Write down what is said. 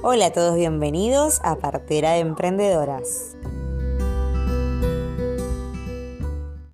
Hola a todos, bienvenidos a Partera de Emprendedoras.